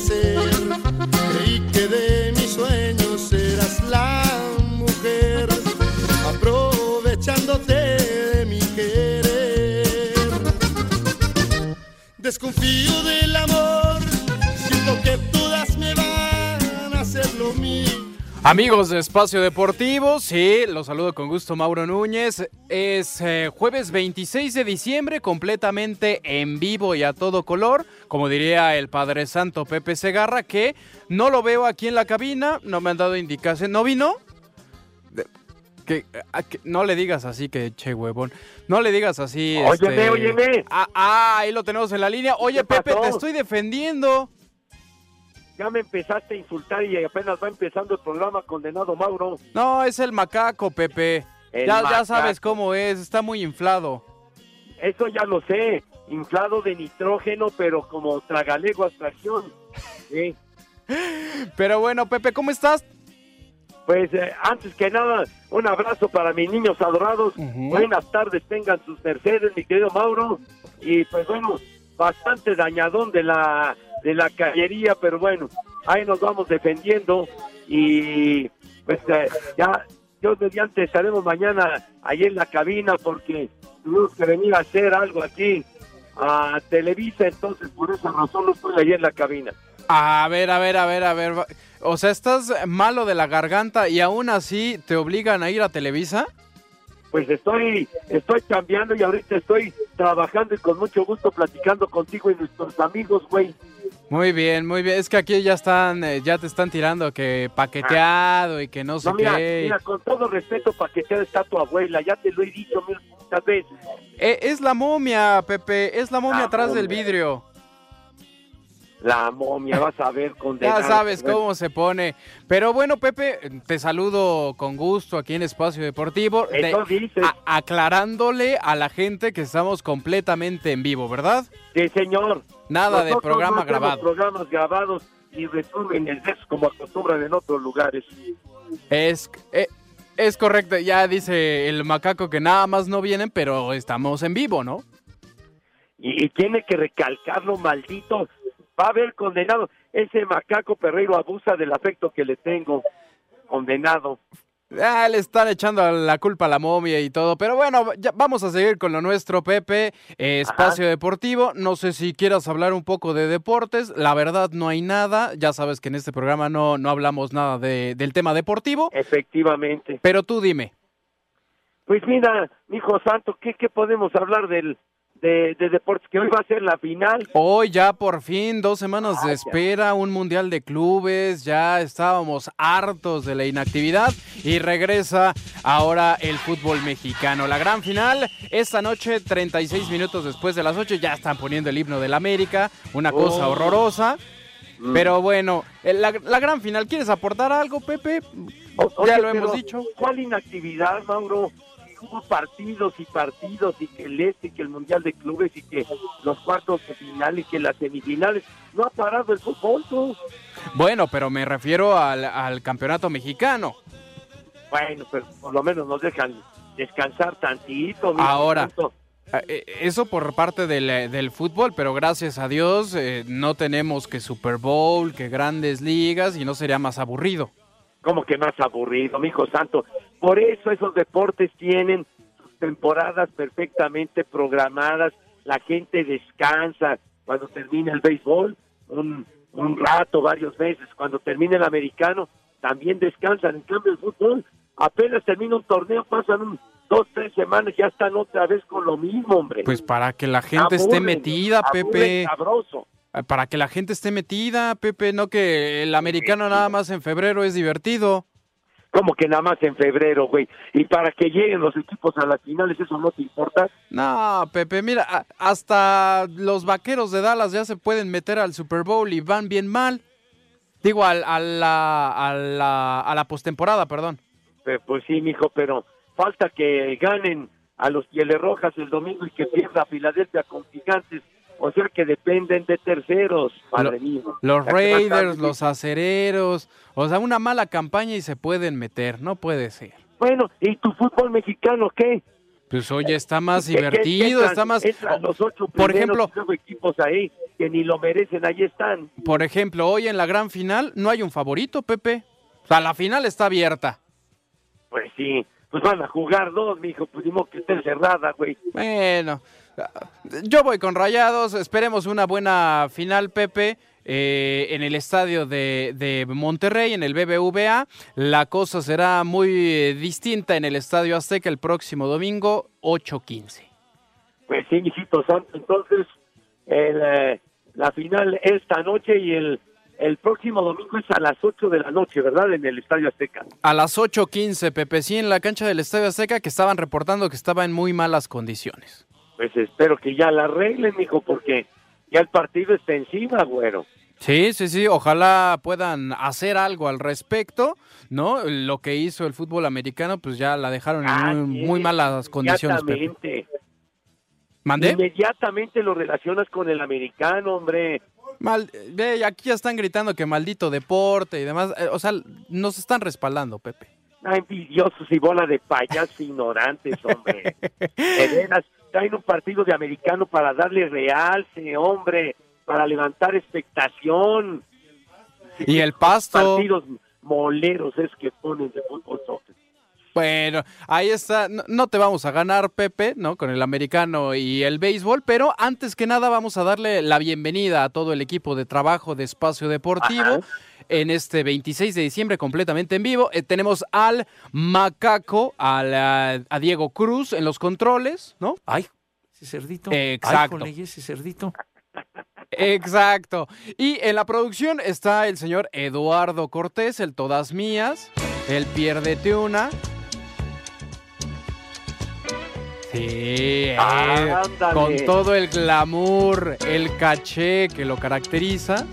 Ser, creí que de mis sueños eras la mujer aprovechándote de mi querer. Desconfío del Amigos de Espacio Deportivo, sí, los saludo con gusto Mauro Núñez. Es eh, jueves 26 de diciembre, completamente en vivo y a todo color, como diría el Padre Santo Pepe Segarra, que no lo veo aquí en la cabina, no me han dado indicación. ¿No vino? De- que, a que- no le digas así que che huevón. No le digas así. Óyeme, este- óyeme. Ah, ah, ahí lo tenemos en la línea. Oye, ¿Qué Pepe, pasó? te estoy defendiendo. Ya me empezaste a insultar y apenas va empezando el programa, condenado Mauro. No, es el macaco, Pepe. El ya, ya sabes cómo es, está muy inflado. Eso ya lo sé, inflado de nitrógeno, pero como tragalego abstracción. Sí. Pero bueno, Pepe, ¿cómo estás? Pues eh, antes que nada, un abrazo para mis niños adorados. Buenas tardes, tengan sus mercedes, mi querido Mauro. Y pues bueno, bastante dañadón de la de la cañería, pero bueno, ahí nos vamos defendiendo y pues eh, ya Dios mediante estaremos mañana ahí en la cabina porque tuvimos que venir a hacer algo aquí a Televisa, entonces por esa razón no estoy ahí en la cabina. A ver, a ver, a ver, a ver. O sea, estás malo de la garganta y aún así te obligan a ir a Televisa. Pues estoy, estoy cambiando y ahorita estoy trabajando y con mucho gusto platicando contigo y nuestros amigos, güey. Muy bien, muy bien. Es que aquí ya están, eh, ya te están tirando que paqueteado y que no sé mira, qué. mira, con todo respeto para que sea está tu abuela, ya te lo he dicho mil muchas veces. Eh, es la momia, Pepe, es la momia La atrás del vidrio. La momia, vas a ver, condenado. Ya sabes cómo se pone. Pero bueno, Pepe, te saludo con gusto aquí en Espacio Deportivo. de- Eso dices. a- aclarándole a la gente que estamos completamente en vivo, ¿verdad? Sí, señor. Nada de programa no grabado. programas grabados y resúmenes de como acostumbran en otros lugares. Es, eh, es correcto, ya dice el macaco que nada más no vienen, pero estamos en vivo, ¿no? Y, y tiene que recalcarlo, maldito. Va a haber condenado. Ese macaco perreiro abusa del afecto que le tengo. Condenado. Ah, le están echando la culpa a la momia y todo, pero bueno, ya vamos a seguir con lo nuestro, Pepe. Eh, espacio Deportivo, no sé si quieras hablar un poco de deportes, la verdad no hay nada, ya sabes que en este programa no, no hablamos nada de- del tema deportivo, Efectivamente. pero tú dime. Pues mira, hijo santo, ¿qué, qué podemos hablar del, de, de deportes? Que hoy va a ser la final. Hoy ya por fin, dos semanas de Vaya. espera, un mundial de clubes, ya estábamos hartos de la inactividad y regresa ahora el fútbol mexicano. La gran final, esta noche, 36 minutos después de las 8, ya están poniendo el himno del América, una cosa Oh. horrorosa. Mm. Pero bueno, eh, la, la gran final, ¿quieres aportar algo, Pepe? O- ya oye, lo hemos dicho. ¿Cuál inactividad, Mauro? Hubo partidos y partidos y que el este y que el mundial de clubes y que los cuartos de final y que las semifinales no ha parado el fútbol tú. Bueno, pero me refiero al, al campeonato mexicano. bueno pero por lo menos nos dejan descansar tantito mijo, Ahora. tanto. Ah, eh, Eso por parte del, eh, del fútbol, pero gracias a Dios eh, no tenemos que Super Bowl, que grandes ligas y no sería más aburrido. como que más aburrido, mi hijo santo. Por eso esos deportes tienen sus temporadas perfectamente programadas, la gente descansa cuando termina el béisbol, un, un rato, varios meses, cuando termina el americano, también descansan. En cambio, el fútbol, apenas termina un torneo, pasan un, dos, tres semanas, ya están otra vez con lo mismo, hombre. Pues para que la gente esté metida, Pepe. sabroso. Para que la gente esté metida, Pepe, no que el americano nada más en febrero es divertido. Como que nada más en febrero, güey. Y para que lleguen los equipos a las finales, ¿eso no te importa? No, Pepe, mira, hasta los vaqueros de Dallas ya se pueden meter al Super Bowl y van bien mal. Digo, al- a la, a la, a la postemporada, perdón. Eh, Pues sí, mijo, pero falta que ganen a los Pieles Rojas el domingo y que pierda Filadelfia con Gigantes. O sea que dependen de terceros, padre Lo- mío. Los Raiders, los acereros, o sea, una mala campaña y se pueden meter, no puede ser. Bueno, ¿y tu fútbol mexicano qué? Pues oye, está más ¿Qué- qué- divertido, está más... Los ocho Por ejemplo, equipos ahí que ni lo merecen, ahí están. por ejemplo, hoy en la gran final no hay un favorito, Pepe. O sea, la final está abierta. Pues sí, pues van a jugar dos, mijo, pues que esté cerrada, güey. Bueno, yo voy con Rayados. Esperemos una buena final, Pepe. eh, en el estadio de, de Monterrey, en el BBVA. La cosa será muy eh, distinta en el estadio Azteca el próximo domingo, 8:15. Pues sí, mijito santo. Entonces, el, eh, la final esta noche y el, el próximo domingo es a las 8 de la noche, ¿verdad? En el Estadio Azteca. A las 8:15, Pepe, sí, en la cancha del estadio Azteca, que estaban reportando que estaba en muy malas condiciones. Pues espero que ya la arreglen, mijo, porque ya el partido está encima, güero. Sí, sí, sí, ojalá puedan hacer algo al respecto, ¿no? Lo que hizo el fútbol americano, pues ya la dejaron en muy, malas condiciones. Inmediatamente. ¿Mandé? Inmediatamente lo relacionas con el americano, hombre. Mal, ve, aquí ya están gritando que maldito deporte y demás. eh, o sea, nos están respaldando, Pepe. Ah, envidiosos y bola de payasos ignorantes, hombre. De veras, traen un partido de americano para darle realce, hombre, para levantar expectación. Y el pasto. Partidos moleros es que ponen de fútbol soccer. Bueno, ahí está. No, no te vamos a ganar, Pepe, ¿no? Con el americano y el béisbol, pero antes que nada vamos a darle la bienvenida a todo el equipo de trabajo de Espacio Deportivo. Ajá. En este 26 de diciembre, completamente en vivo, Eh, tenemos al Macaco, al, a, a Diego Cruz en los controles, ¿no? Ay, ese cerdito. Exacto. Ay, jole, ese cerdito. Exacto. Y en la producción está el señor Eduardo Cortés, el Todas Mías, el Pierdete Una. Sí, eh, Ándale. con todo el glamour, el caché que lo caracteriza.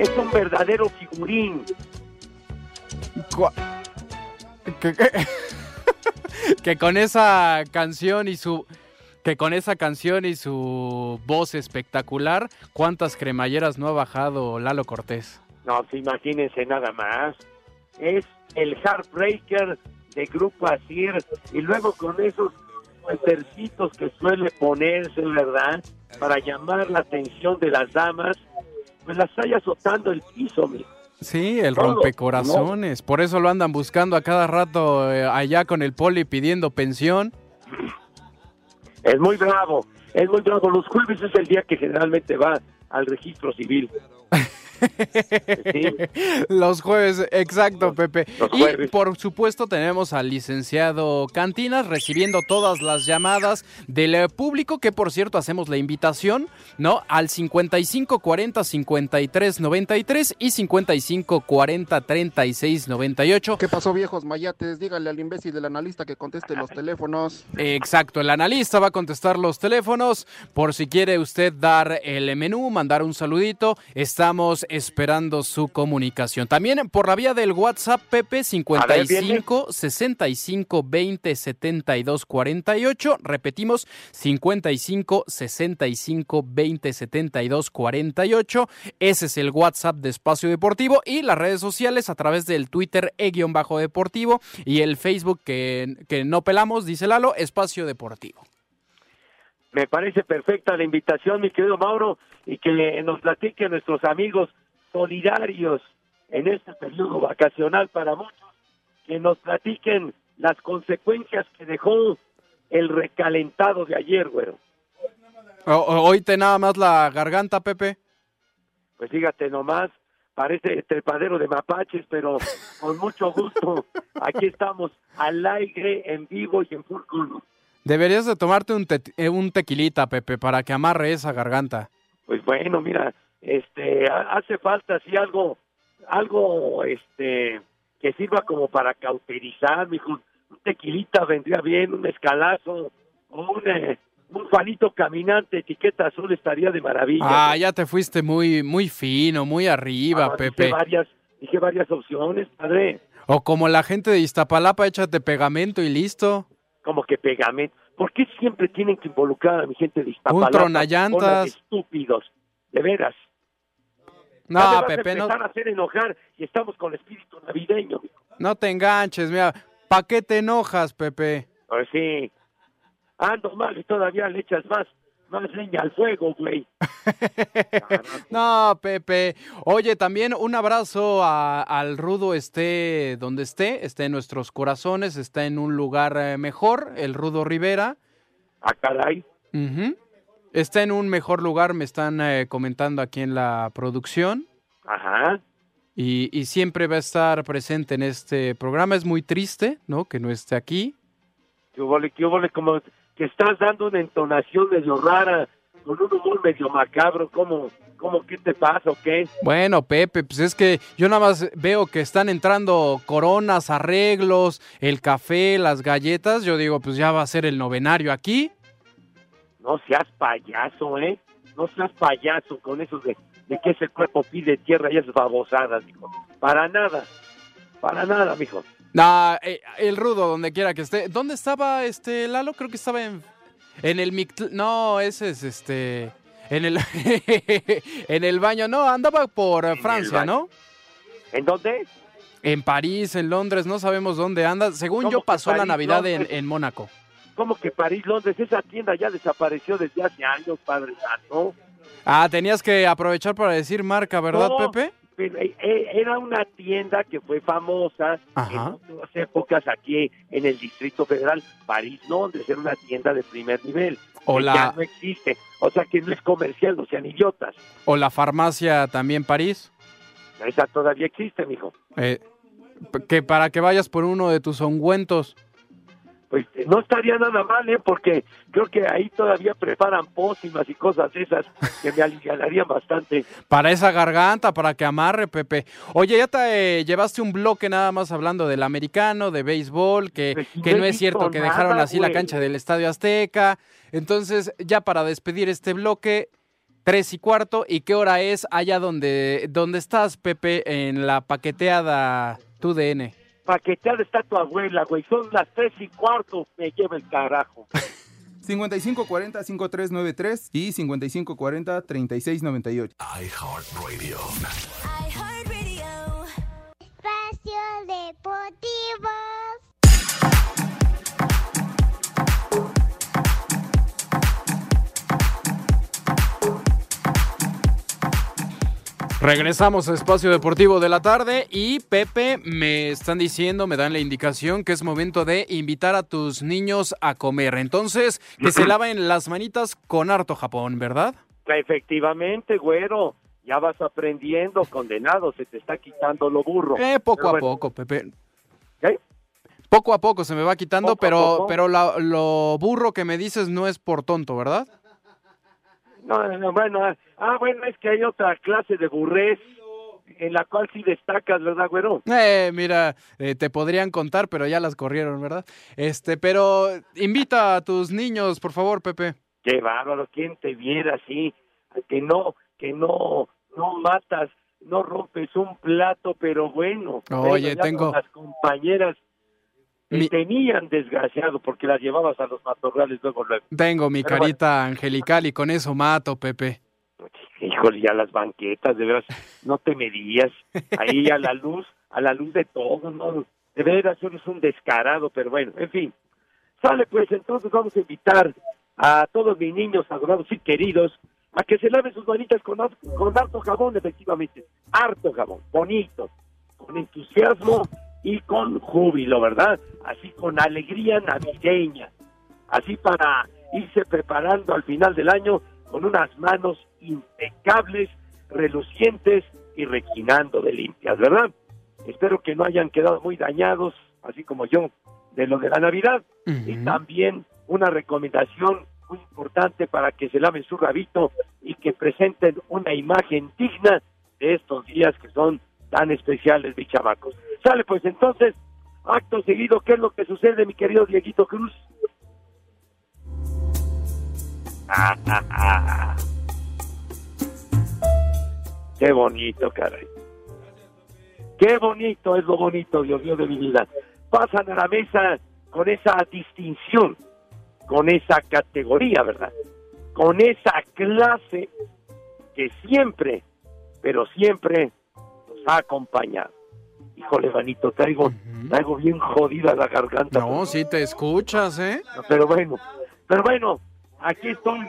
Es un verdadero figurín. Que, que- que con esa canción y su que con esa canción y su voz espectacular, ¿cuántas cremalleras no ha bajado Lalo Cortés? No, se imagínense nada más. Es el Heartbreaker de Grupo Asir y luego con esos tercitos que suele ponerse, ¿verdad? Para llamar la atención de las damas, pues las está azotando el piso. Sí, el Todo, rompecorazones. Por eso lo andan buscando a cada rato eh, allá con el poli pidiendo pensión. Es muy bravo, es muy bravo. Los jueves es el día que generalmente va al registro civil. Sí. Los jueves, exacto, Pepe. los y por supuesto tenemos al licenciado Cantinas recibiendo todas las llamadas del eh, público, que por cierto hacemos la invitación, ¿no? Al 55 40 53 93 y 55 40 36 98. ¿Qué pasó, viejos mayates? Dígale al imbécil del analista que conteste los teléfonos. Exacto, el analista va a contestar los teléfonos por si quiere usted dar el menú, mandar un saludito. Estamos esperando su comunicación. También por la vía del WhatsApp, Pepe, 55 65 20 72 48. Repetimos, 55 65 20 72 48. Ese es el WhatsApp de Espacio Deportivo y las redes sociales a través del Twitter e-deportivo y el Facebook que, que no pelamos, dice Lalo, Espacio Deportivo. Me parece perfecta la invitación, mi querido Mauro, y que nos platiquen nuestros amigos solidarios en este periodo vacacional para muchos, que nos platiquen las consecuencias que dejó el recalentado de ayer, güero. Hoy te nada más la garganta, Pepe. Pues fíjate nomás, parece trepadero de mapaches, pero con mucho gusto. Aquí estamos al aire, en vivo y en full Deberías de tomarte un, eh, un tequilita, Pepe, para que amarre esa garganta. Pues bueno, mira, este, hace falta así algo, algo, este, que sirva como para cauterizar, mijo. Un tequilita vendría bien, un escalazo, o un, eh, un Juanito caminante, etiqueta azul, estaría de maravilla. Ah, ya te fuiste muy, muy fino, muy arriba, ah, Pepe. Dije varias, dije varias opciones, padre. O como la gente de Iztapalapa, échate pegamento y listo como que pegamento. ¿Por qué siempre tienen que involucrar a mi gente de Iztapalapa? Un tronallantas. Estúpidos, de veras. No, Pepe, no. a hacer enojar y estamos con el espíritu navideño. No te enganches, mira. ¿Para qué te enojas, Pepe? Pues sí. Ando mal y todavía le echas más más leña al fuego, güey. no, Pepe. Oye, también un abrazo al Rudo esté donde esté, esté en nuestros corazones, está en un lugar eh, mejor, el Rudo Rivera. Ah, caray. Está en un mejor lugar, me están eh, comentando aquí en la producción. Ajá. Y, y, siempre va a estar presente en este programa. Es muy triste, ¿no? Que no esté aquí. ¿Qué hubo, qué hubo, como que estás dando una entonación medio rara, con un humor medio macabro, ¿cómo, cómo qué te pasa o qué? Bueno, Pepe, pues es que yo nada más veo que están entrando coronas, arreglos, el café, las galletas, yo digo, pues ya va a ser el novenario aquí. No seas payaso, ¿eh? No seas payaso con eso de, de que ese cuerpo pide tierra y esas babosadas, hijo. Para nada, para nada, mijo. No, eh, el rudo, donde quiera que esté. ¿Dónde estaba este Lalo? Creo que estaba en, en el No, ese es este. En el, en el baño. No, andaba por Francia, ¿no? ¿En dónde? En París, en Londres, no sabemos dónde anda. Según yo, pasó la Navidad en, en, Mónaco. ¿Cómo que París, Londres? Esa tienda ya desapareció desde hace años, Padre Santo. Ah, tenías que aprovechar para decir marca, ¿verdad, Pepe? Eh, eh, era una tienda que fue famosa en otras épocas aquí en el Distrito Federal, París, Londres, era una tienda de primer nivel. O Ya no existe, o sea que no es comercial, no sean idiotas. O la farmacia también París. Esa todavía existe, mijo. Eh, que para que vayas por uno de tus ungüentos pues no estaría nada mal, ¿eh? porque creo que ahí todavía preparan pócimas y cosas esas que me aliviarían bastante. Para esa garganta, para que amarre, Pepe. Oye, ya te eh, llevaste un bloque nada más hablando del americano, de béisbol, que, pues que no, es cierto que dejaron así la cancha del Estadio Azteca. Entonces, ya para despedir este bloque, tres y cuarto, ¿y qué hora es allá donde, donde estás, Pepe, en la paqueteada TUDN? Paqueteada está tu abuela, güey. Son las tres y cuarto, me lleva el carajo. 5540-5393 y 5540-3698. iHeartRadio. iHeartRadio. Espacio Deportivo. Regresamos a Espacio Deportivo de la tarde y Pepe me están diciendo, me dan la indicación que es momento de invitar a tus niños a comer. Entonces, que se laven las manitas con harto Japón, ¿verdad? Efectivamente, güero. Ya vas aprendiendo, condenado, se te está quitando lo burro. Eh, poco a poco, Pepe. Poco a poco se me va quitando, pero, pero lo burro que me dices no es por tonto, ¿verdad? No, no, bueno, ah, bueno, es que hay otra clase de burrés en la cual sí destacas, ¿verdad, güero? Eh, mira, eh, te podrían contar, pero ya las corrieron, ¿verdad? Este, pero invita a tus niños, por favor, Pepe. Qué bárbaro, ¿quién te viera así? Que no, que no, no matas no rompes un plato, pero bueno. Oye, pero tengo- con Las compañeras Mi- tenían desgraciado porque las llevabas a los matorrales luego, luego. Tengo mi Pero bueno. carita angelical y con eso mato, Pepe. Híjole, ya las banquetas, de veras, no te medías. Ahí a la luz, a la luz de todo, ¿no? De veras, eres un descarado, pero bueno, en fin. Sale, pues, entonces vamos a invitar a todos mis niños adorados y queridos a que se laven sus manitas con, con harto jabón, efectivamente. Harto jabón, bonito, con entusiasmo y con júbilo, ¿verdad? Así con alegría navideña. Así para irse preparando al final del año con unas manos impecables, relucientes y requinando de limpias, ¿verdad? Espero que no hayan quedado muy dañados, así como yo, de lo de la Navidad. Y también una recomendación muy importante para que se laven su rabito y que presenten una imagen digna de estos días que son tan especiales, mis. Sale pues entonces, acto seguido, ¿qué es lo que sucede, mi querido Dieguito Cruz? Qué bonito, caray. Qué bonito es lo bonito, Dios mío de mi vida. Pasan a la mesa con esa distinción, con esa categoría, ¿verdad? Con esa clase que siempre, pero siempre nos ha acompañado. Híjole, manito, traigo, traigo bien jodida la garganta. No, sí te escuchas, ¿eh? Pero bueno, pero bueno, aquí estoy,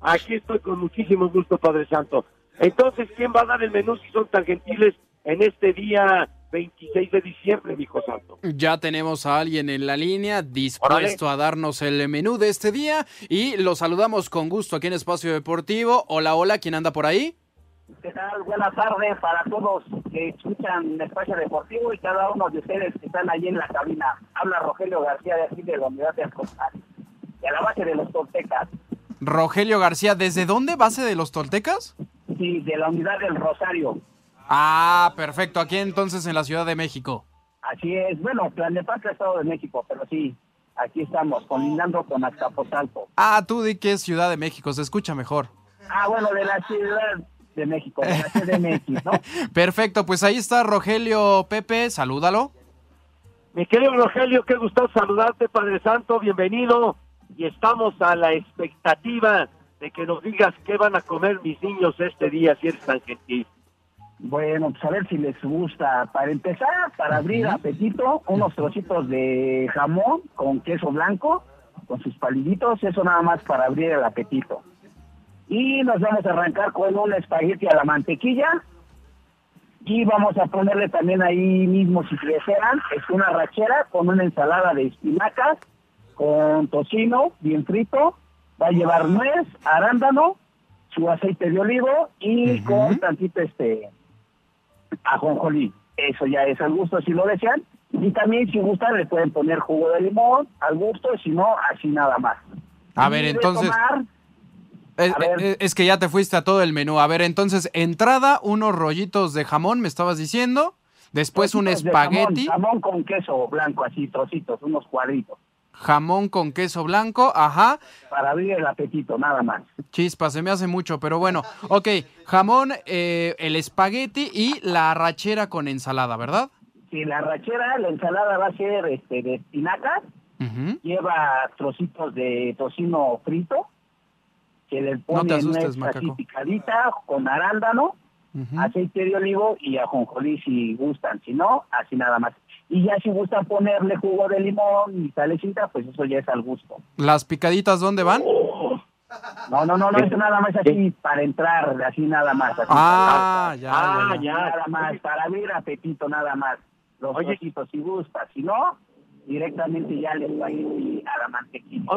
aquí estoy con muchísimo gusto, Padre Santo. Entonces, ¿quién va a dar el menú si son tan gentiles en este día 26 de diciembre, mi hijo santo? Ya tenemos a alguien en la línea dispuesto a darnos el menú de este día y lo saludamos con gusto aquí en Espacio Deportivo. Hola, hola, ¿quién anda por ahí? ¿Qué tal? Buenas tardes para todos que escuchan Espacio Deportivo y cada uno de ustedes que están allí en la cabina. Habla Rogelio García de aquí de la Unidad de Alcozar, de la base de los Toltecas. Rogelio García, ¿desde dónde? ¿Base de los Toltecas? Sí, de la Unidad del Rosario. Ah, perfecto. Aquí entonces en la Ciudad de México. Así es. Bueno, Tlalnepantla, Estado de México, pero sí, aquí estamos, colindando con Azcapotzalco. Ah, tú di que es Ciudad de México, se escucha mejor. Ah, bueno, de la Ciudad de México, de la CDMX, ¿no? Perfecto, pues ahí está Rogelio Pepe, salúdalo. Mi querido Rogelio, qué gusto saludarte, Padre Santo, bienvenido. Y estamos a la expectativa de que nos digas qué van a comer mis niños este día, si eres tan gentil. Bueno, pues a ver si les gusta. Para empezar, para abrir apetito, unos trocitos de jamón con queso blanco, con sus paliditos, eso nada más para abrir el apetito. Y nos vamos a arrancar con un espagueti a la mantequilla. Y vamos a ponerle también ahí mismo, si desean, es una rachera con una ensalada de espinacas, con tocino bien frito. Va a llevar nuez, arándano, su aceite de olivo y con tantito este ajonjolí. Eso ya es al gusto si lo desean. Y también si gustan le pueden poner jugo de limón al gusto, si no, así nada más. A ver, entonces... tomar, Es, que ya te fuiste a todo el menú. A ver, entonces, entrada, unos rollitos de jamón, me estabas diciendo. Después un trocitos espagueti, Jamón, jamón con queso blanco, así, trocitos, unos cuadritos. jamón con queso blanco, ajá. Para abrir el apetito, nada más. Chispa, se me hace mucho, pero bueno. Ok, jamón, eh, el espagueti y la arrachera con ensalada, ¿verdad? Si la rachera, la ensalada va a ser este de espinacas, lleva trocitos de tocino frito, que le ponen asustes, nuez así macaco. picadita con arándano, aceite de olivo y ajonjolí si gustan, si no, así nada más. Y ya si gustan ponerle jugo de limón y salecita, pues eso ya es al gusto. ¿Las picaditas dónde van? No, no, no, no, eso nada más así para entrar, así nada más. así Ah, para- ya, Ah, ya. Nada más, para abrir apetito nada más. Los Oye. si gusta, si no, directamente ya les va a ir a la mantequilla.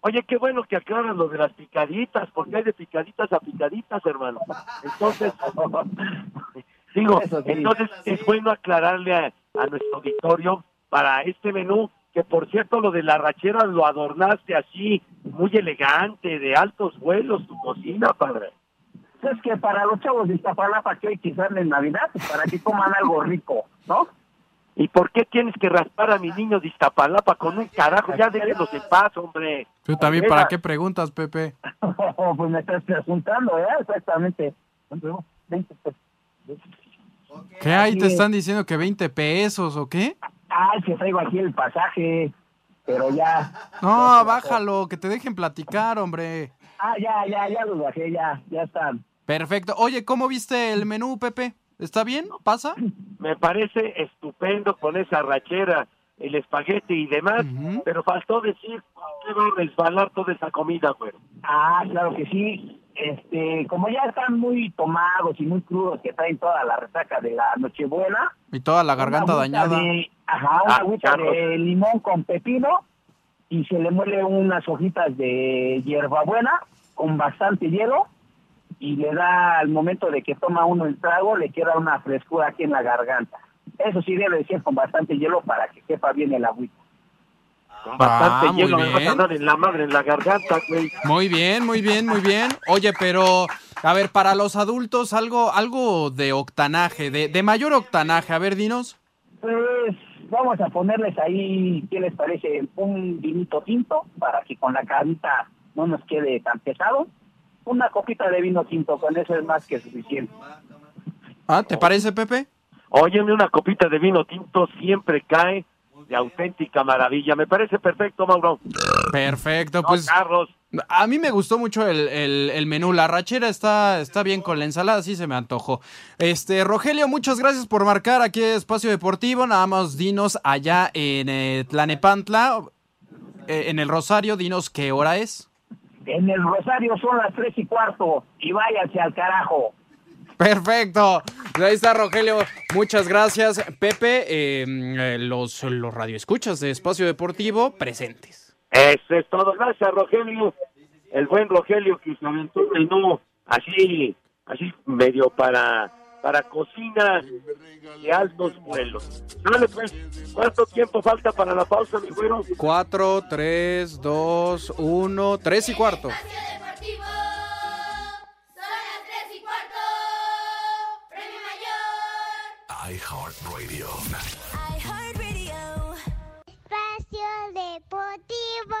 Oye, qué bueno que aclaras lo de las picaditas, porque hay de picaditas a picaditas, hermano. Entonces, digo, sí. entonces es bueno aclararle a, a nuestro auditorio para este menú, que por cierto lo de la rachera lo adornaste así, muy elegante, de altos vuelos, tu cocina, padre. Es que para los chavos de Iztapalapa que hoy quizás en Navidad, para que coman algo rico, ¿no? ¿Y por qué tienes que raspar a mis niños de Iztapalapa con un carajo? Ya déjenlos en paz, hombre. Tú también, ¿para qué preguntas, Pepe? pues me estás preguntando, ¿eh? Exactamente. ¿Qué hay? ¿Te están diciendo que 20 pesos o qué? Ay, que traigo aquí el pasaje, pero ya. No, bájalo, que te dejen platicar, hombre. Ah, ya, ya, ya los bajé, ya, ya están. Perfecto. Oye, ¿cómo viste el menú, Pepe? ¿Está bien? ¿Pasa? Me parece estupendo con esa rachera, el espagueti y demás, pero faltó decir qué va a resbalar toda esa comida, güey. Ah, claro que sí. Este, como ya están muy tomados y muy crudos, que traen toda la resaca de la Nochebuena. Y toda la garganta dañada. de- ajá, una Ah, agüita de limón con pepino y se le muele unas hojitas de hierbabuena con bastante hielo y le da al momento de que toma uno el trago, le queda una frescura aquí en la garganta. Eso sí debe de ser con bastante hielo para que sepa bien el agüita. Con bastante Ah, muy hielo me vas bien. a dar en la madre, en la garganta, güey. Muy bien, muy bien, muy bien. Oye, pero, a ver, para los adultos, algo, algo de octanaje, de, de mayor octanaje. A ver, dinos. Pues vamos a ponerles ahí, ¿qué les parece? Un vinito tinto para que con la carita no nos quede tan pesado. Una copita de vino tinto, con eso es más que suficiente. Ah, ¿te parece, Pepe? Óyeme, una copita de vino tinto siempre cae de auténtica maravilla. Me parece perfecto, Mauro. Perfecto, No, pues Carlos. a mí me gustó mucho el, el- el menú. La rachera está, está bien con la ensalada, sí se me antojó. Este, Rogelio, muchas gracias por marcar aquí Espacio Deportivo. Nada más dinos allá en eh, Tlanepantla, eh, en el Rosario, dinos qué hora es. En el Rosario son las tres y cuarto y váyanse al carajo. Perfecto. Ahí está Rogelio. Muchas gracias. Pepe, eh, eh, los, los radioescuchas de Espacio Deportivo presentes. Eso es todo. Gracias, Rogelio. El buen Rogelio que se aventó un menú así, así medio para, para cocina de altos vuelos. Dale, pues, ¿cuánto tiempo falta para la pausa, mi güero? 4, 3, 2, 1, 3 y cuarto. iHeartRadio. Espacio Deportivo.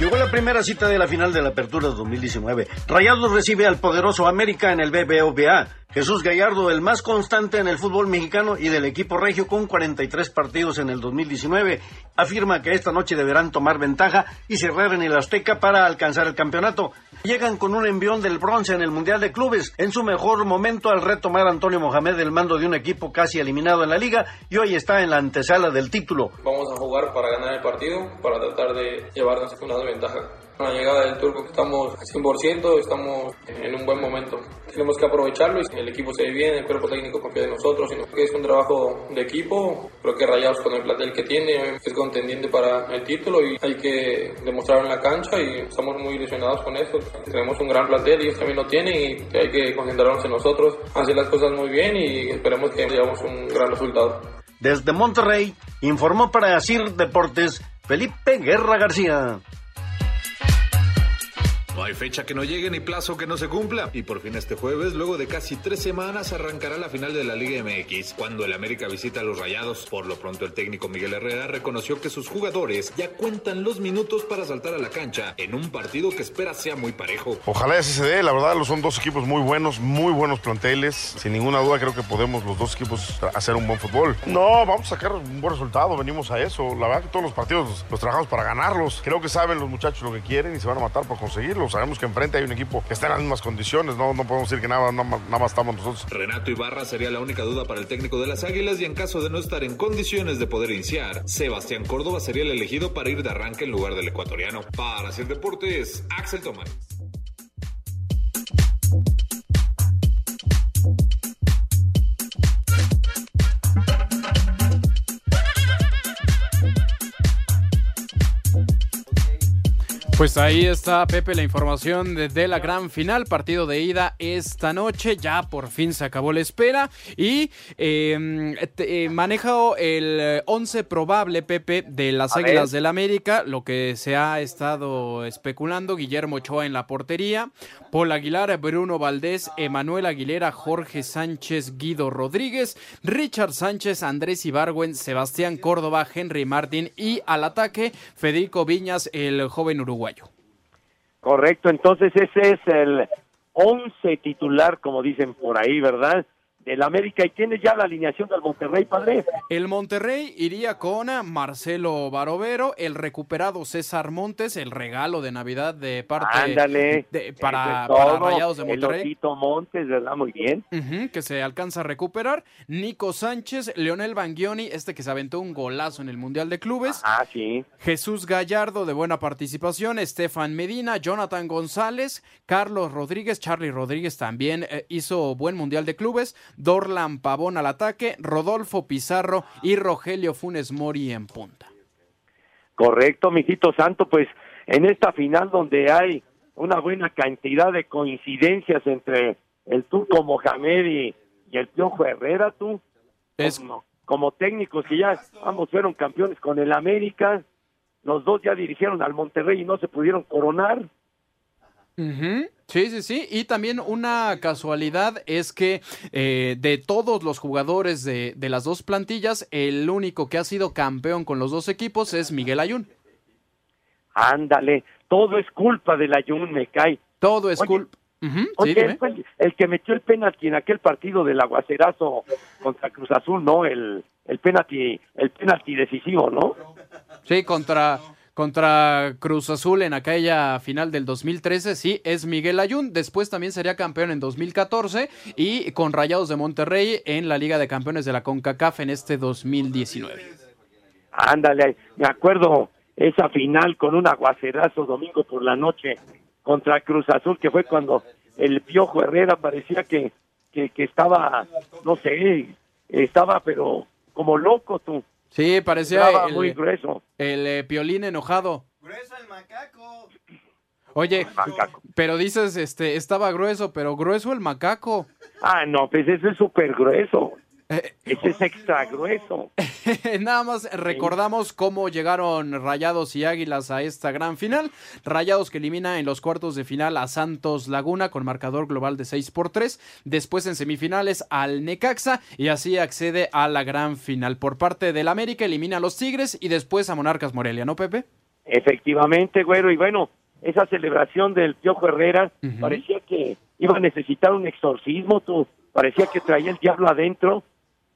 Llegó la primera cita de la final de la Apertura 2019. Rayados recibe al poderoso América en el BBVA. Jesús Gallardo, el más constante en el fútbol mexicano y del equipo regio con 43 partidos en el 2019, afirma que esta noche deberán tomar ventaja y cerrar en el Azteca para alcanzar el campeonato. Llegan con un envión del bronce en el Mundial de Clubes, en su mejor momento al retomar Antonio Mohamed el mando de un equipo casi eliminado en la liga y hoy está en la antesala del título. Vamos a jugar para ganar el partido, para tratar de llevarnos una desventaja. La llegada del turco que estamos al 100%, estamos en un buen momento. Tenemos que aprovecharlo y el equipo se ve bien, el cuerpo técnico confía en nosotros, sino que es un trabajo de equipo. Creo que Rayados con el plantel que tiene es contendiente para el título y hay que demostrarlo en la cancha y estamos muy ilusionados con eso. Tenemos un gran plantel y ellos también lo tienen y hay que concentrarnos en nosotros, hacer las cosas muy bien y esperemos que llevamos un gran resultado. Desde Monterrey, informó para Asir Deportes Felipe Guerra García. No hay fecha que no llegue ni plazo que no se cumpla. Y por fin este jueves, luego de casi tres semanas, arrancará la final de la Liga MX, cuando el América visita a los Rayados. Por lo pronto, el técnico Miguel Herrera reconoció que sus jugadores ya cuentan los minutos para saltar a la cancha en un partido que espera sea muy parejo. Ojalá así se dé, la verdad, son dos equipos muy buenos, muy buenos planteles. Sin ninguna duda, creo que podemos los dos equipos hacer un buen fútbol. No, vamos a sacar un buen resultado, venimos a eso. La verdad que todos los partidos los, los trabajamos para ganarlos. Creo que saben los muchachos lo que quieren y se van a matar por Sabemos que enfrente hay un equipo que está en las mismas condiciones, no, no podemos decir que nada, nada, nada más estamos nosotros. Renato Ibarra sería la única duda para el técnico de las Águilas y en caso de no estar en condiciones de poder iniciar, Sebastián Córdoba sería el elegido para ir de arranque en lugar del ecuatoriano. Para hacer deportes, Axel Tomás. Pues ahí está, Pepe, la información de, la gran final, partido de ida esta noche. Ya por fin se acabó la espera. Y eh, te- eh, maneja el 11 probable, Pepe, de las A Águilas del América. Lo que se ha estado especulando: Guillermo Ochoa en la portería, Paul Aguilar, Bruno Valdés, Emanuel Aguilera, Jorge Sánchez, Guido Rodríguez, Richard Sánchez, Andrés Ibargüen, Sebastián Córdoba, Henry Martín y al ataque Federico Viñas, el joven uruguayo. Correcto, entonces ese es el 11 titular, como dicen por ahí, ¿verdad? Del América. ¿Y tienes ya la alineación del Monterrey, padre? El Monterrey iría con Marcelo Barovero, el recuperado César Montes, el regalo de Navidad de parte Ándale. de- para, es para. Rayados de El Monterrey. Otito Montes, ¿verdad? Muy bien. Que se alcanza a recuperar. Nico Sánchez, Leonel Bangioni, este que se aventó un golazo en el Mundial de Clubes. Ah, sí. Jesús Gallardo, de buena participación. Estefan Medina, Jonathan González, Carlos Rodríguez, Charlie Rodríguez también eh, hizo buen Mundial de Clubes. Dorlan Pavón al ataque, Rodolfo Pizarro y Rogelio Funes Mori en punta. Correcto, mijito santo, pues en esta final donde hay una buena cantidad de coincidencias entre el turco Mohamed y, y el Piojo Herrera, tú, como, como técnicos que ya ambos fueron campeones con el América, los dos ya dirigieron al Monterrey y no se pudieron coronar. Ujú, Sí, sí, sí. Y también una casualidad es que eh, de todos los jugadores de, de las dos plantillas, el único que ha sido campeón con los dos equipos es Miguel Ayun. Ándale, todo es culpa del Ayun, me cae. Todo es culpa. Oye, fue el, el que metió el penalti en aquel partido del aguacerazo contra Cruz Azul, ¿no? El, el penalti, el penalti decisivo, ¿no? Sí, contra, contra Cruz Azul en aquella final del 2013, sí, es Miguel Ayun. Después también sería campeón en 2014 y con Rayados de Monterrey en la Liga de Campeones de la CONCACAF en este 2019. Ándale, me acuerdo esa final con un aguacerazo domingo por la noche contra Cruz Azul, que fue cuando el Piojo Herrera parecía que, que, que estaba, no sé, estaba pero como loco tú. Sí, parecía el, muy grueso. el eh, piolín enojado. Oye, pero dices, este, estaba grueso, pero grueso el macaco. Ah, no, pues ese es súper grueso. Eh, Ese es extra grueso. Nada más recordamos cómo llegaron Rayados y Águilas a esta gran final. Rayados que elimina en los cuartos de final a Santos Laguna con marcador global de 6 por 3. Después en semifinales al Necaxa y así accede a la gran final. Por parte del América elimina a los Tigres y después a Monarcas Morelia, ¿no, Pepe? Efectivamente, güero, y bueno, esa celebración del Piojo Herrera parecía que iba a necesitar un exorcismo, tú, parecía que traía el diablo adentro,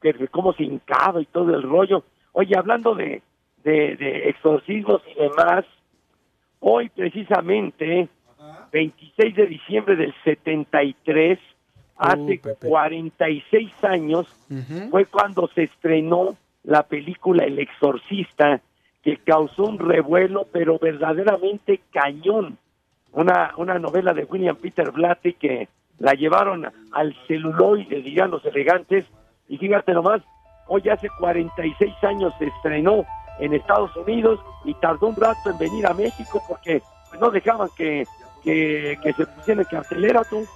que cómo se hincaba y todo el rollo. Oye, hablando de, de, de exorcismos y demás, hoy precisamente, 26 de diciembre del 73, hace 46 años, fue cuando se estrenó la película El Exorcista, que causó un revuelo, pero verdaderamente cañón. Una, una novela de William Peter Blatty que la llevaron al celuloide, dirían los elegantes, y fíjate nomás, hoy hace 46 años se estrenó en Estados Unidos y tardó un rato en venir a México porque pues, no dejaban que, que, que se pusiera en cartelera tú.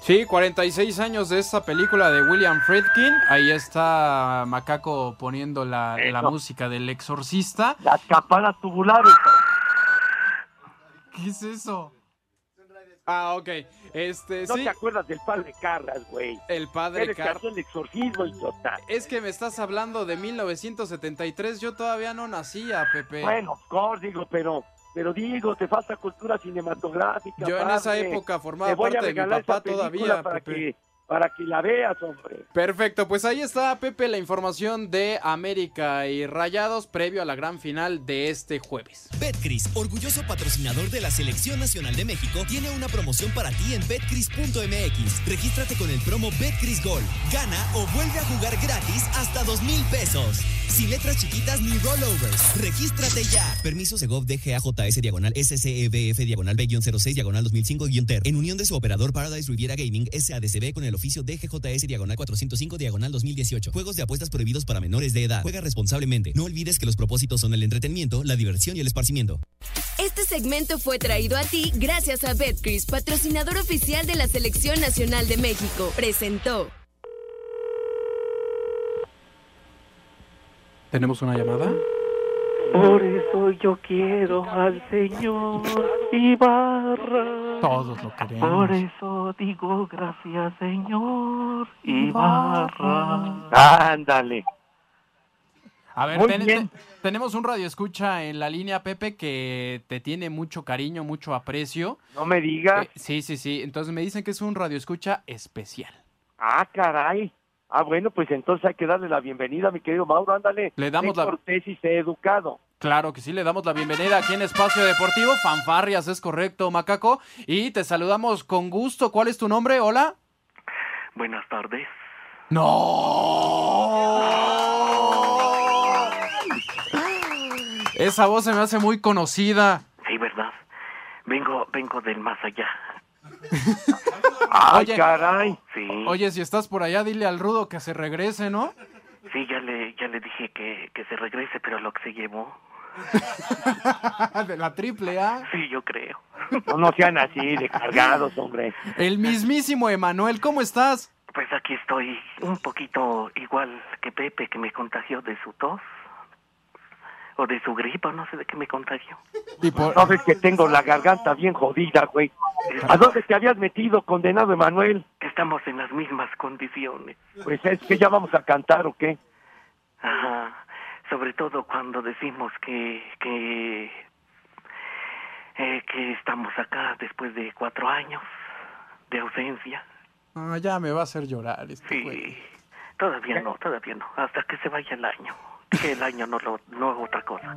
Sí, 46 años de esta película de William Friedkin. Ahí está Macaco poniendo la, la música del exorcista. Las campanas tubulares. ¿Qué es eso? Ah, ok. Este, ¿No sí. te acuerdas del padre Carras, güey? El padre Carras. el exorcismo, idiota. Es que me estás hablando de 1973. Yo todavía no nacía, Pepe. Bueno, course, digo, pero, pero digo, te falta cultura cinematográfica. Yo en esa época formaba parte de mi papá todavía, para Pepe. que para que la veas, hombre. Perfecto, pues ahí está, Pepe, la información de América y Rayados previo a la gran final de este jueves. Betcris, orgulloso patrocinador de la Selección Nacional de México, tiene una promoción para ti en betcris.mx. Regístrate con el promo Betcris Gol. Gana o vuelve a jugar gratis hasta dos mil pesos. Sin letras chiquitas ni rollovers. Regístrate ya. Permiso Segov DGAJS diagonal SCEBF diagonal B-06 diagonal 2005-TER. En unión de su operador Paradise Riviera Gaming SADCB con el oficio DGJS diagonal 405 diagonal 2018. Juegos de apuestas prohibidos para menores de edad. Juega responsablemente. No olvides que los propósitos son el entretenimiento, la diversión y el esparcimiento. Este segmento fue traído a ti gracias a Betcris, patrocinador oficial de la Selección Nacional de México. Presentó. ¿Tenemos una llamada? Por eso yo quiero al señor Ibarra. Todos lo queremos. Por eso digo gracias, señor Ibarra. Ándale. A ver, Muy ten- bien. te- tenemos un radio escucha en la línea, Pepe, que te tiene mucho cariño, mucho aprecio. No me digas. Eh, sí, sí, sí. Entonces me dicen que es un radio escucha especial. Ah, caray. Ah, bueno, pues entonces hay que darle la bienvenida, mi querido Mauro, ándale. Le damos la- cortés y sé educado. Claro que sí, le damos la bienvenida aquí en Espacio Deportivo. Fanfarrias, es correcto, Macaco. Y te saludamos con gusto. ¿Cuál es tu nombre? Hola. Buenas tardes. ¡No! Esa voz se me hace muy conocida. Sí, ¿verdad? Vengo, vengo del más allá. Ay, Oye. caray. Sí, Oye, si estás por allá, dile al rudo que se regrese, ¿no? sí, ya le, ya le dije que, que se regrese, pero lo que se llevó. De la triple A. Sí, yo creo. No, no sean así, de cargados, hombre. El mismísimo Emanuel, ¿cómo estás? Pues aquí estoy un poquito igual que Pepe, que me contagió de su tos. O de su gripa, no sé de qué me contagió. Y por- No ves que tengo la garganta bien jodida, güey. ¿A dónde te habías metido, condenado Emanuel? Estamos en las mismas condiciones. Pues es que ya vamos a cantar, ¿o qué? Ajá. Sobre todo cuando decimos que que eh, que estamos acá después de cuatro años de ausencia. Ah, ya me va a hacer llorar este Sí. güey. Todavía no, todavía no. Hasta que se vaya el año. Que el año no lo no es otra cosa.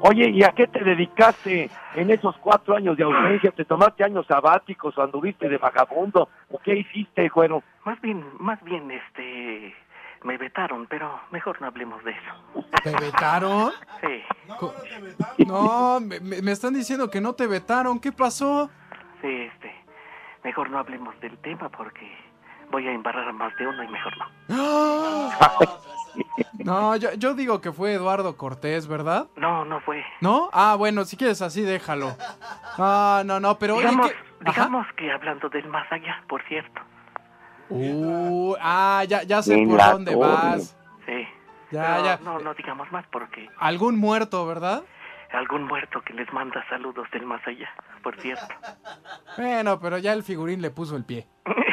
Oye, ¿y a qué te dedicaste en esos cuatro años de ausencia? ¿Te tomaste años sabáticos o anduviste de vagabundo? ¿O qué hiciste, güero? Más bien, más bien, este, me vetaron, pero mejor no hablemos de eso. ¿Te vetaron? Sí. Co- No, me, me- me están diciendo que no te vetaron. ¿Qué pasó? Sí, este, mejor no hablemos del tema porque voy a embarrar a más de uno y mejor no. No, yo, yo digo que fue Eduardo Cortés, ¿verdad? No, no fue. ¿No? Ah, bueno, si quieres así, déjalo. Ah, no, no, pero digamos. Ajá. digamos que hablando del más allá, por cierto. Uh, ah, ya, ya sé por dónde torre. vas. Sí. Ya, Pero ya. No, no digamos más porque Algún muerto, ¿verdad? algún muerto que les manda saludos del más allá, por cierto. Bueno, pero ya el figurín le puso el pie.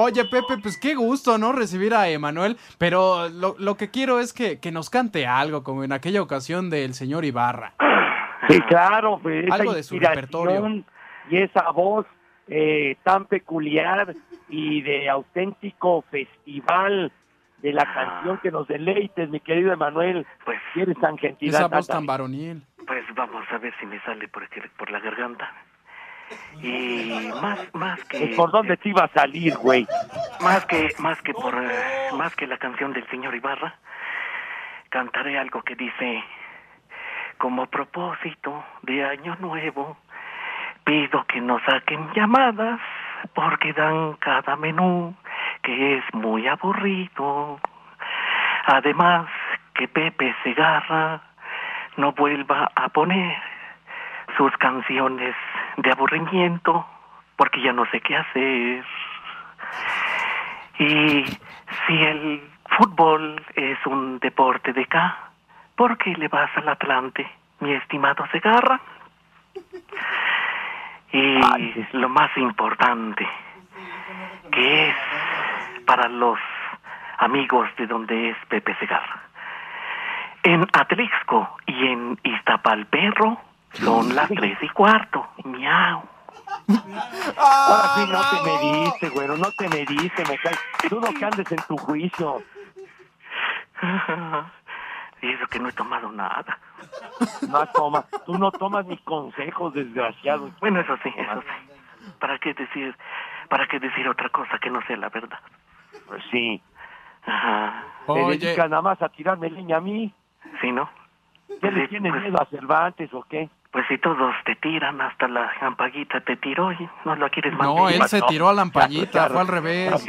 Oye, Pepe, pues qué gusto, ¿no? Recibir a Emanuel, pero lo, lo que quiero es que, que nos cante algo, como en aquella ocasión del señor Ibarra. Sí, claro, pues Algo de su repertorio. Y esa voz eh, tan peculiar y de auténtico festival de la canción que nos deleites, mi querido Emanuel. Pues, Si eres tan gentil. Esa voz tan varonil. Pues vamos a ver si me sale por, aquí- por la garganta. Y más, más que... ¿Por dónde te iba a salir, güey? Más que, más que por, eh, más que la canción del señor Ibarra, cantaré algo que dice, como propósito de año nuevo, pido que no saquen llamadas, porque dan cada menú, que es muy aburrido. Además, que Pepe Segarra no vuelva a poner sus canciones de aburrimiento, porque ya no sé qué hacer. Y si el fútbol es un deporte de acá, ¿por qué le vas al Atlante, mi estimado Segarra? Y lo más importante, que es para los amigos de donde es Pepe Segarra. En Atlixco y en Iztapalperro son las tres y cuarto. Miau. Ahora sí no te mediste, güero, no te mediste, me cae. Dudo que andes en tu juicio. Y eso que no he tomado nada. No toma, tú no tomas mis consejos, desgraciado. Bueno, eso sí, eso sí. ¿Para qué decir, para qué decir otra cosa que no sea la verdad? Pues sí. Ajá. Te dedicas nada más a tirarme leña a mí. ¿Sí, no? ¿Qué le Sí, tienes pues- miedo a Cervantes o qué? Pues si todos te tiran, hasta la ampaguita te tiró y no la quieres No, mantener. él se tiró a la ampallita, Ya, fue al revés.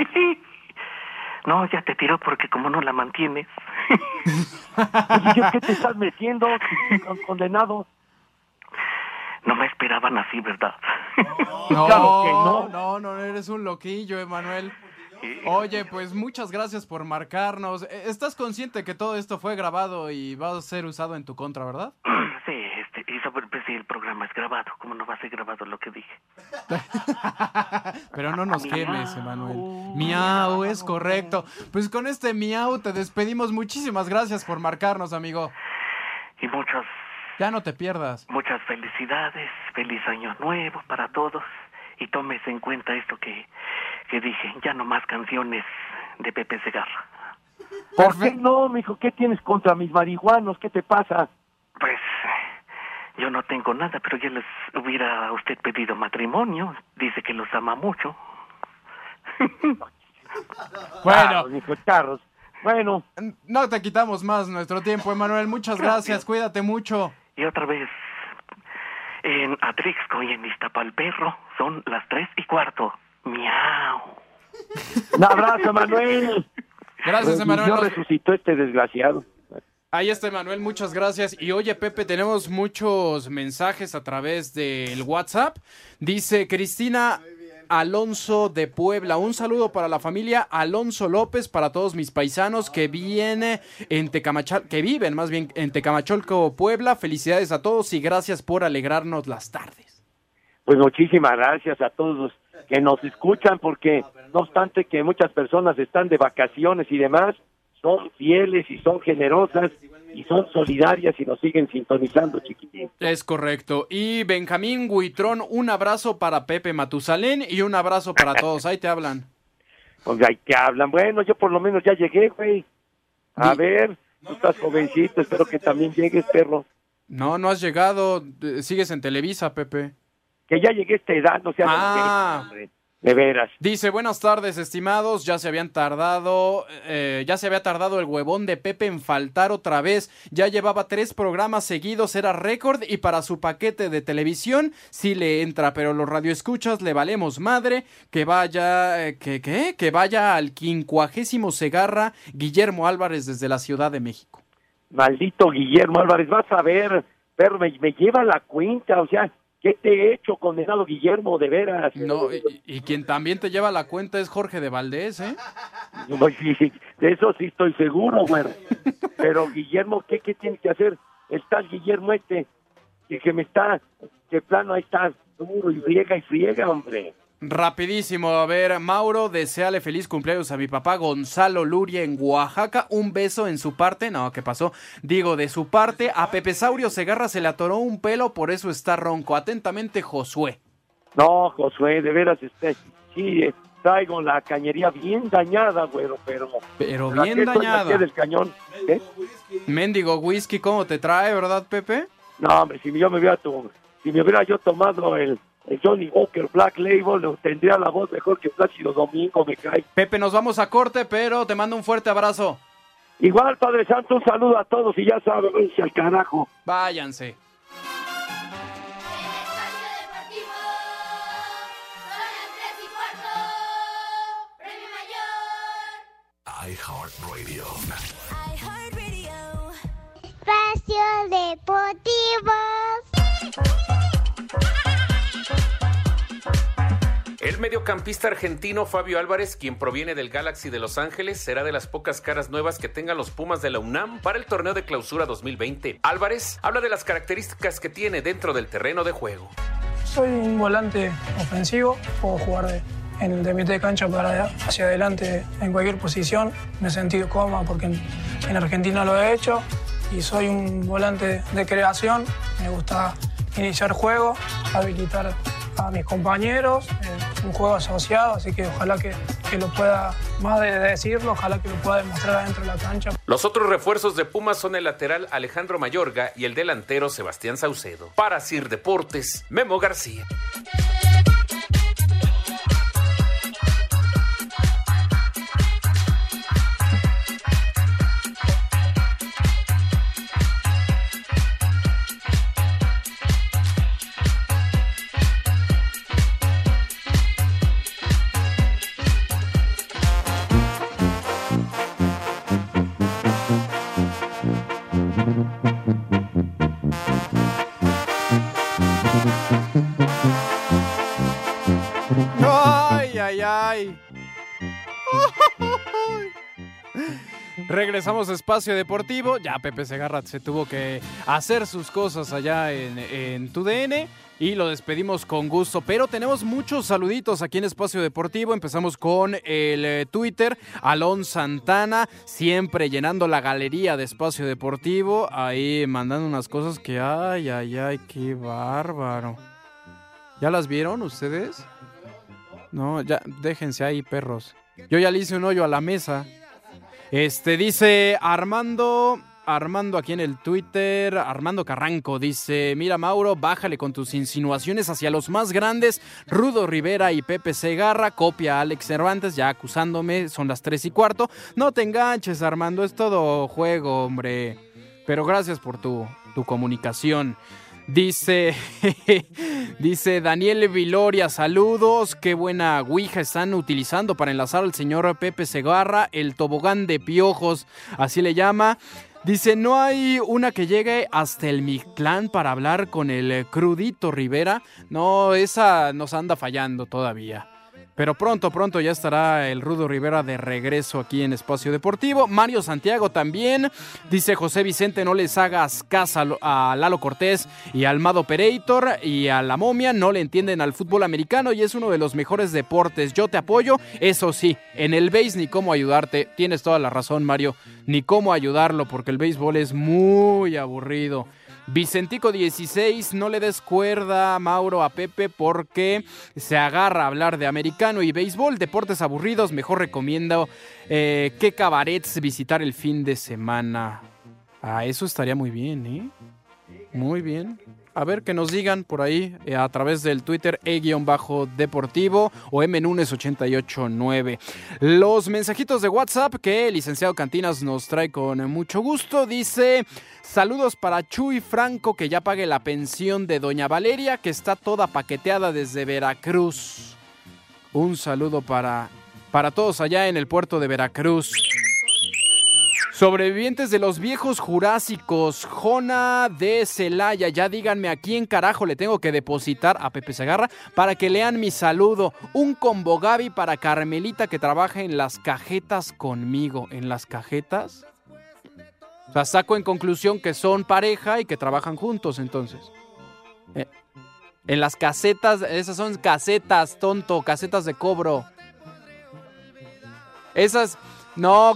No, ya te tiró porque como no la mantienes. ¿qué te estás metiendo, con- condenado? No me esperaban así, ¿verdad? No, Claro que no. no, no, eres un loquillo, Emanuel. Oye, pues muchas gracias por marcarnos. Eh, ¿Estás consciente que todo esto fue grabado y va a ser usado en tu contra, verdad? Sobre, pues sí, el programa es grabado. ¿Cómo no va a ser grabado lo que dije? Pero no nos quemes, Emanuel. Miau, es correcto. Pues con este miau te despedimos. Muchísimas gracias por marcarnos, amigo. Y muchas, Ya no te pierdas. muchas felicidades. Feliz año nuevo para todos. Y tómese en cuenta esto que, que dije. Ya no más canciones de Pepe Segarra. ¿Por qué no, mijo? ¿Qué tienes contra mis marihuanos? ¿Qué te pasa? Pues yo no tengo nada, pero ya les hubiera usted pedido matrimonio. Dice que los ama mucho. Bueno. Carros. Bueno. No te quitamos más nuestro tiempo, Emanuel. Muchas gracias. Cuídate mucho. Y otra vez, en Atrixco y en Iztapalperro son las tres y cuarto. Miau. Un abrazo, Manuel. Gracias, Emanuel. Yo resucitó este desgraciado. Ahí está, Emanuel, muchas gracias. Y oye, Pepe, tenemos muchos mensajes a través del WhatsApp. Dice Cristina Alonso de Puebla. Un saludo para la familia Alonso López, para todos mis paisanos que viene en Tecamachal, que viven más bien en Tecamacholco, Puebla. Felicidades a todos y gracias por alegrarnos las tardes. Pues muchísimas gracias a todos los que nos escuchan, porque no obstante que muchas personas están de vacaciones y demás, son fieles y son generosas y son solidarias y nos siguen sintonizando, chiquitín. Es correcto. Y Benjamín Huitrón, un abrazo para Pepe Matusalén y un abrazo para todos. Ahí te hablan. Pues ahí que hablan. Bueno, yo por lo menos ya llegué, güey. A ver, tú estás jovencito, espero que también llegues, perro. No, no has llegado. Sigues en Televisa, Pepe. Que ya llegué a esta edad, no seas Ah. hombre. De veras. Dice, buenas tardes, estimados. Ya se habían tardado, eh, ya se había tardado el huevón de Pepe en faltar otra vez. Ya llevaba tres programas seguidos, era récord y para su paquete de televisión sí le entra, pero los radioescuchas le valemos madre. Que vaya, eh, que, que, que vaya al quincuagésimo Segarra Guillermo Álvarez desde la Ciudad de México. Maldito Guillermo Álvarez, vas a ver, pero me, me lleva la cuenta, o sea, ¿qué te he hecho, condenado Guillermo, de veras? No, y, y quien también te lleva la cuenta es Jorge de Valdés, ¿eh? No, sí, sí, de eso sí estoy seguro, güey. Pero Guillermo, ¿qué, qué tiene que hacer? Está el Guillermo este, que, que me está, que plano ahí está, duro y friega y friega, hombre. Rapidísimo, a ver, Mauro, deseale feliz cumpleaños a mi papá Gonzalo Luria en Oaxaca. Un beso en su parte, no, ¿qué pasó? Digo, de su parte, a Pepe Saurio Segarra se le atoró un pelo, por eso está ronco. Atentamente, Josué. No, Josué, de veras, este, sí, traigo la cañería bien dañada, güero, pero... Pero bien dañada. del cañón. ¿eh? Mendigo whisky, ¿cómo te trae, verdad, Pepe? No, hombre, si yo me hubiera, to- si me hubiera yo tomado el Johnny Walker Black Label, lo- tendría la voz mejor que Plácido Domingo, me cae. Pepe, nos vamos a corte, pero te mando un fuerte abrazo. Igual, Padre Santo, un saludo a todos y ya saben, váyanse al carajo. Váyanse. iHeartRadio. Espacio Deportivo. El mediocampista argentino Fabio Álvarez, quien proviene del Galaxy de Los Ángeles, será de las pocas caras nuevas que tengan los Pumas de la UNAM para el torneo de clausura 2020. Álvarez habla de las características que tiene dentro del terreno de juego. Soy un volante ofensivo, puedo jugar de, en, de mitad de cancha para hacia adelante en cualquier posición. Me he sentido cómodo porque en, en Argentina lo he hecho y soy un volante de creación. Me gusta iniciar juego, habilitar a mis compañeros, eh, un juego asociado, así que ojalá que, que lo pueda, más de decirlo, ojalá que lo pueda demostrar adentro de la cancha. Los otros refuerzos de Pumas son el lateral Alejandro Mayorga y el delantero Sebastián Saucedo. Para Sir Deportes, Memo García. Regresamos a Espacio Deportivo. Ya Pepe Segarra se tuvo que hacer sus cosas allá en, en tu DN y lo despedimos con gusto. Pero tenemos muchos saluditos aquí en Espacio Deportivo. Empezamos con el eh, Twitter. Alon Santana, siempre llenando la galería de Espacio Deportivo. Ahí mandando unas cosas que, ay, ay, ay, qué bárbaro. ¿Ya las vieron ustedes? No, ya, déjense ahí, perros. Yo ya le hice un hoyo a la mesa. Este dice Armando. Armando aquí en el Twitter, Armando Carranco dice, mira Mauro, bájale con tus insinuaciones hacia los más grandes, Rudo Rivera y Pepe Segarra, copia a Alex Cervantes, ya acusándome, son las tres y cuarto. No te enganches Armando, es todo juego, hombre. Pero gracias por tu, tu comunicación. Dice, dice Daniel Viloria, saludos, qué buena Ouija están utilizando para enlazar al señor Pepe Segarra, el tobogán de piojos, así le llama. Dice, no hay una que llegue hasta el Mictlán para hablar con el crudito Rivera. No, esa nos anda fallando todavía. Pero pronto, pronto ya estará el Rudo Rivera de regreso aquí en Espacio Deportivo. Mario Santiago también. Dice José Vicente, no les hagas caso a Lalo Cortés y al Mado Pereitor y a la momia. No le entienden al fútbol americano y es uno de los mejores deportes. Yo te apoyo. Eso sí, en el base ni cómo ayudarte. Tienes toda la razón, Mario. Ni cómo ayudarlo porque el béisbol es muy aburrido. Vicentico 16, no le des cuerda, Mauro, a Pepe porque se agarra a hablar de americano y béisbol, deportes aburridos. Mejor recomiendo eh, qué cabarets visitar el fin de semana. Ah, eso estaría muy bien, ¿eh? Muy bien. A ver que nos digan por ahí eh, a través del Twitter e-deportivo o mnunes889. Los mensajitos de WhatsApp que el licenciado Cantinas nos trae con mucho gusto. Dice, saludos para Chuy Franco que ya pague la pensión de Doña Valeria que está toda paqueteada desde Veracruz. Un saludo para, para todos allá en el puerto de Veracruz. Sobrevivientes de los viejos jurásicos, Jona de Celaya, ya díganme a quién carajo le tengo que depositar a Pepe Segarra para que lean mi saludo. Un combo Gaby para Carmelita que trabaja en las cajetas conmigo. ¿En las cajetas? O sea, saco en conclusión que son pareja y que trabajan juntos entonces. Eh, en las casetas, esas son casetas, tonto, casetas de cobro. Esas, no...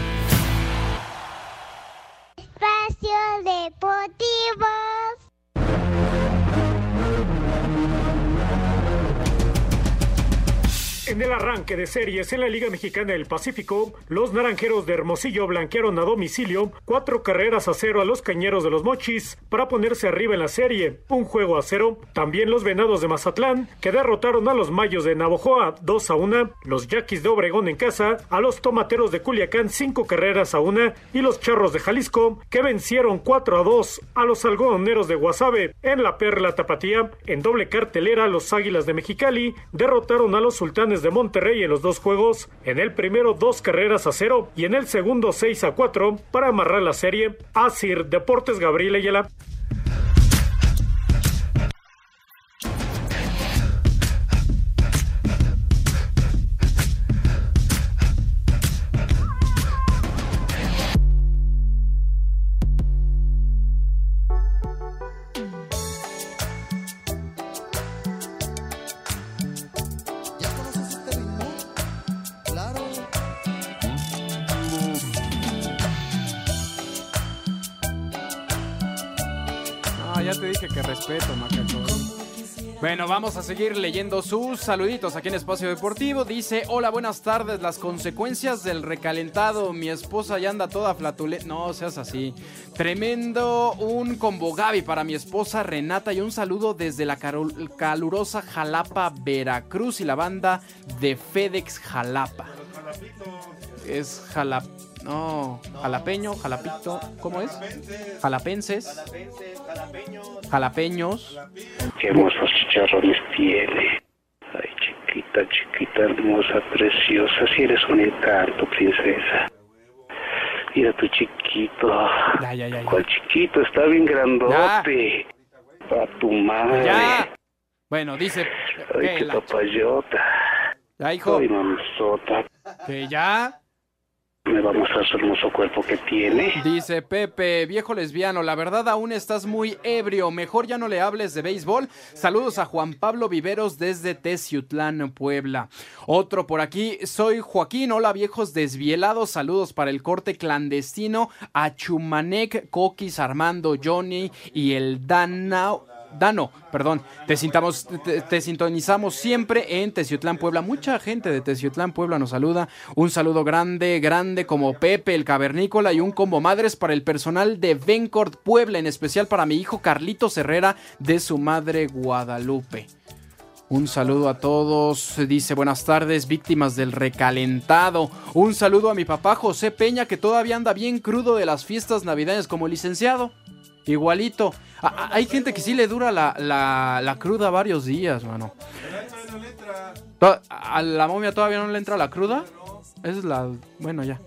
De en la Liga Mexicana del Pacífico, los naranjeros de Hermosillo blanquearon a domicilio cuatro carreras a cero a los cañeros de los Mochis para ponerse arriba en la serie, un juego a cero. También los venados de Mazatlán, que derrotaron a los mayos de Navojoa 2 a 1, los yaquis de Obregón en casa, a los tomateros de Culiacán cinco carreras a una y los charros de Jalisco, que vencieron 4 a 2 a los algodoneros de Guasave en la Perla Tapatía. En doble cartelera, los águilas de Mexicali derrotaron a los sultanes de Monterrey en los dos juegos, en el primero dos carreras a cero y en el segundo 6 a 4 para amarrar la serie. Asir Deportes Gabriel Ayala. Bueno, vamos a seguir leyendo sus saluditos aquí en Espacio Deportivo. Dice, hola, buenas tardes. Las consecuencias del recalentado. Mi esposa ya anda toda flatulenta. No seas así. Tremendo un combo Gaby para mi esposa Renata y un saludo desde la calurosa Jalapa, Veracruz y la banda de FedEx Jalapa. Es jalap... No, jalapeño, jalapito. ¿Cómo es? Jalapenses. Jalapeños. Qué hermosos chicharrones tiene. Ay, chiquita, chiquita, hermosa, preciosa. Si eres un encanto, princesa. Mira tu chiquito. Ya, ya, ya. ya. ¿Cuál chiquito? Está bien grandote. A tu madre. Ya. Bueno, dice. Ay, qué papayota. Ya, hijo. Ay, mamazota. Que ya. Me va a mostrar su hermoso cuerpo que tiene. Dice Pepe, viejo lesbiano, la verdad aún estás muy ebrio, mejor ya no le hables de béisbol. Saludos a Juan Pablo Viveros desde Teciutlán, Puebla. Otro por aquí, soy Joaquín, hola viejos desvielados, saludos para el corte clandestino a Chumanec, Coquis, Armando, Johnny y el Danao. Dano, perdón, te, sintonizamos siempre en Teciutlán, Puebla. Mucha gente de Teciutlán, Puebla nos saluda. Un saludo grande, grande como Pepe, el cavernícola y un combo madres para el personal de Vencord Puebla, en especial para mi hijo Carlitos Herrera de su madre Guadalupe. Un saludo a todos, dice buenas tardes, víctimas del recalentado. Un saludo a mi papá José Peña que todavía anda bien crudo de las fiestas navideñas como licenciado. Igualito. Hay gente que sí le dura la, la- la cruda varios días, mano. ¿A la momia todavía no le entra la cruda? Esa es la... Bueno, ya.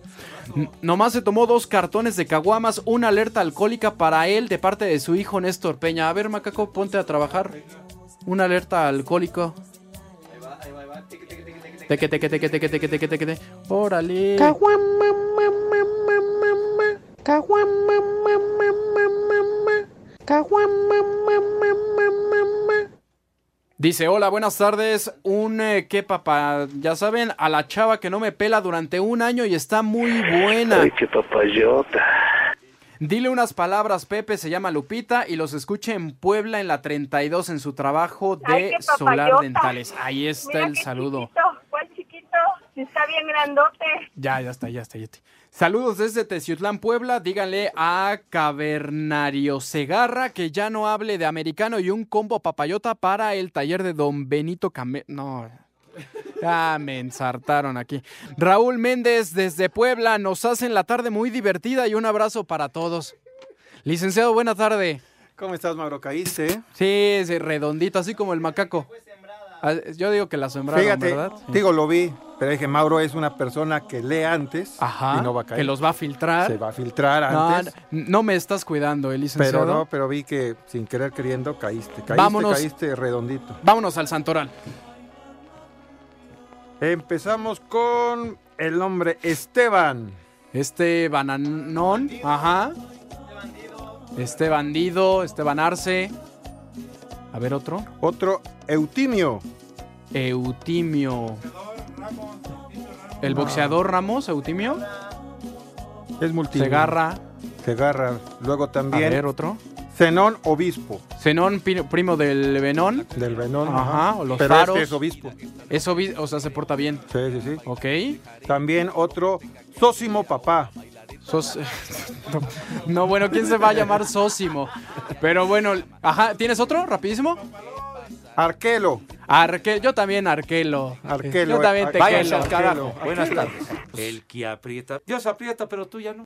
Nomás se tomó dos cartones de caguamas, una alerta alcohólica para él de parte de su hijo Néstor Peña. A ver, macaco, ponte a trabajar. Una alerta alcohólico. Teque, teque, teque, teque, teque, teque, teque, teque. Órale. Dice, hola, buenas tardes. Un eh, qué papá, ya saben, a la chava que no me pela durante un año y está muy buena. Ay, qué papayota. Dile unas palabras, Pepe, se llama Lupita y los escuche en Puebla en la 32 en su trabajo de Ay, Solar. Dentales. Ahí está Mira el saludo. Está bien grandote. Ya, ya está, ya está, ya está. Saludos desde Teciutlán, Puebla. Díganle a Cavernario Segarra que ya no hable de americano y un combo papayota para el taller de Don Benito Came... No, ya me ensartaron aquí. Raúl Méndez desde Puebla nos hacen la tarde muy divertida y un abrazo para todos. Licenciado, buena tarde. ¿Cómo estás, Mauro? ¿Caíste? Sí, sí, redondito, así como el macaco. Ah, Yo digo que la sembraron, Fíjate, ¿verdad? Digo, lo vi, pero dije, Mauro es una persona que lee antes Ajá, y no va a caer. que los va a filtrar. Se va a filtrar No, antes. no me estás cuidando, eh, licenciado. Pero no, pero vi que sin querer queriendo caíste. Caíste, Vámonos. caíste redondito. Vámonos al Santoral. Empezamos con el nombre Esteban. Este bananón, ajá. Este bandido, este banarse. A ver otro. Otro Eutimio. Eutimio. El boxeador Ramos, Eutimio. Es multi. Segarra. Segarra. Luego A también ver otro. Zenón Obispo. Zenón, primo del Venón. Del Venón. Ajá, o los pero faros. este es obispo. Es obi- o sea, se porta bien. Sí, sí, sí. Ok. También otro Sósimo Papá. Sos... no, no, bueno, ¿quién se va a llamar Sósimo? Pero bueno, ajá, ¿tienes otro? Rapidísimo. Arquelo. Arque, yo también Arquelo. Arquelo, Yo también eh, te Váyanse quiero. al carajo. Arquelo. Buenas tardes. El que aprieta. Dios aprieta, pero tú ya no.